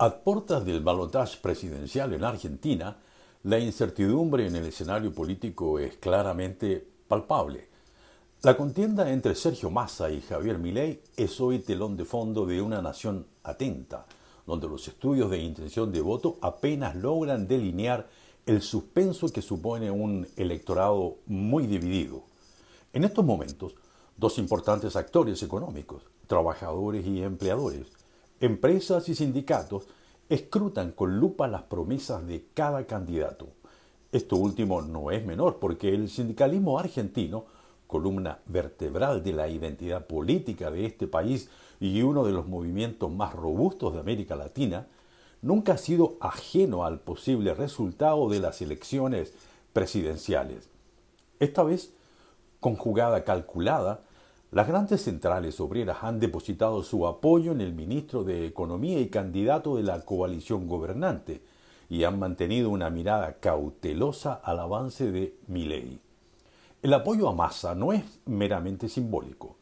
A puertas del balotaje presidencial en Argentina, la incertidumbre en el escenario político es claramente palpable. La contienda entre Sergio Massa y Javier Milei es hoy telón de fondo de una nación atenta, donde los estudios de intención de voto apenas logran delinear el suspenso que supone un electorado muy dividido. En estos momentos, dos importantes actores económicos, trabajadores y empleadores, empresas y sindicatos escrutan con lupa las promesas de cada candidato. Esto último no es menor porque el sindicalismo argentino, columna vertebral de la identidad política de este país y uno de los movimientos más robustos de América Latina, nunca ha sido ajeno al posible resultado de las elecciones presidenciales. Esta vez, con jugada calculada, las grandes centrales obreras han depositado su apoyo en el ministro de Economía y candidato de la coalición gobernante y han mantenido una mirada cautelosa al avance de Milei. El apoyo a Massa no es meramente simbólico.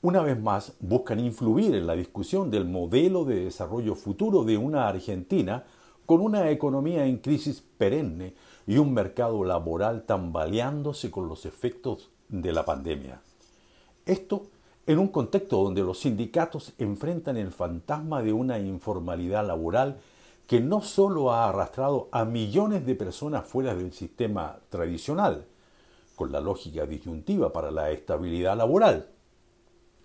Una vez más buscan influir en la discusión del modelo de desarrollo futuro de una Argentina con una economía en crisis perenne y un mercado laboral tambaleándose con los efectos de la pandemia. Esto en un contexto donde los sindicatos enfrentan el fantasma de una informalidad laboral que no solo ha arrastrado a millones de personas fuera del sistema tradicional, con la lógica disyuntiva para la estabilidad laboral,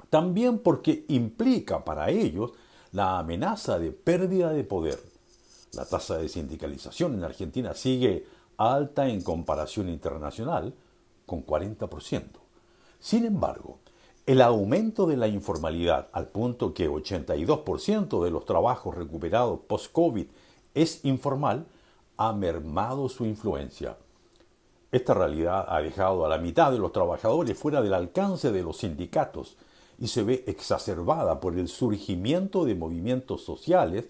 también porque implica para ellos la amenaza de pérdida de poder. La tasa de sindicalización en Argentina sigue alta en comparación internacional, con 40%. Sin embargo, el aumento de la informalidad al punto que 82% de los trabajos recuperados post-COVID es informal ha mermado su influencia. Esta realidad ha dejado a la mitad de los trabajadores fuera del alcance de los sindicatos y se ve exacerbada por el surgimiento de movimientos sociales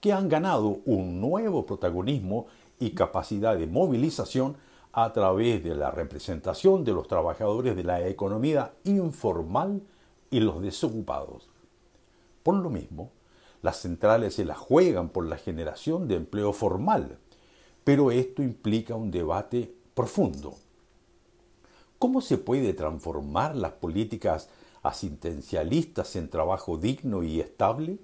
que han ganado un nuevo protagonismo y capacidad de movilización a través de la representación de los trabajadores de la economía informal y los desocupados. Por lo mismo, las centrales se las juegan por la generación de empleo formal, pero esto implica un debate profundo. ¿Cómo se puede transformar las políticas asistencialistas en trabajo digno y estable?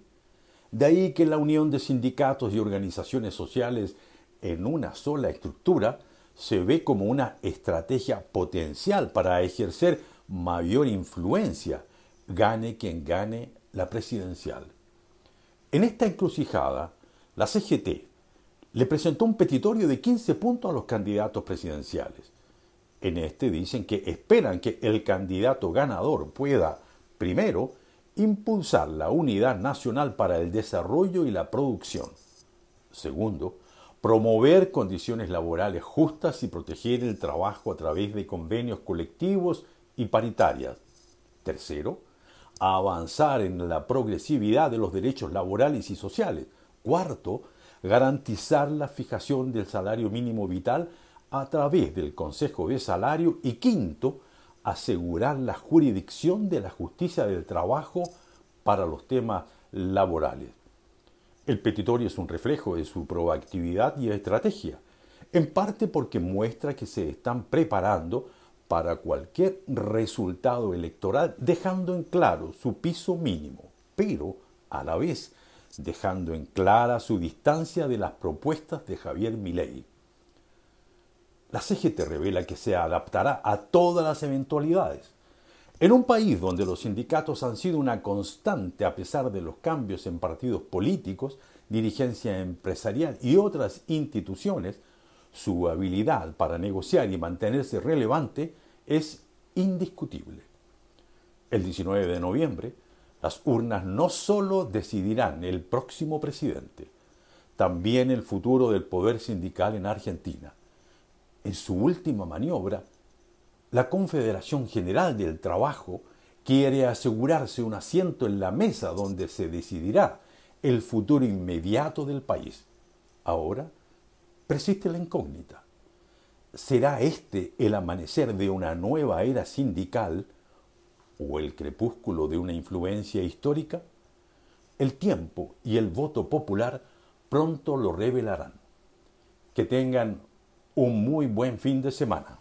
De ahí que la unión de sindicatos y organizaciones sociales en una sola estructura se ve como una estrategia potencial para ejercer mayor influencia, gane quien gane la presidencial. En esta encrucijada, la CGT le presentó un petitorio de 15 puntos a los candidatos presidenciales. En este dicen que esperan que el candidato ganador pueda, primero, impulsar la unidad nacional para el desarrollo y la producción. Segundo, promover condiciones laborales justas y proteger el trabajo a través de convenios colectivos y paritarias. Tercero, avanzar en la progresividad de los derechos laborales y sociales. Cuarto, garantizar la fijación del salario mínimo vital a través del Consejo de Salario. Y quinto, asegurar la jurisdicción de la justicia del trabajo para los temas laborales. El petitorio es un reflejo de su proactividad y estrategia, en parte porque muestra que se están preparando para cualquier resultado electoral dejando en claro su piso mínimo, pero a la vez dejando en clara su distancia de las propuestas de Javier Milei. La CGT revela que se adaptará a todas las eventualidades, en un país donde los sindicatos han sido una constante a pesar de los cambios en partidos políticos, dirigencia empresarial y otras instituciones, su habilidad para negociar y mantenerse relevante es indiscutible. El 19 de noviembre, las urnas no solo decidirán el próximo presidente, también el futuro del poder sindical en Argentina. En su última maniobra, la Confederación General del Trabajo quiere asegurarse un asiento en la mesa donde se decidirá el futuro inmediato del país. Ahora persiste la incógnita. ¿Será este el amanecer de una nueva era sindical o el crepúsculo de una influencia histórica? El tiempo y el voto popular pronto lo revelarán. Que tengan un muy buen fin de semana.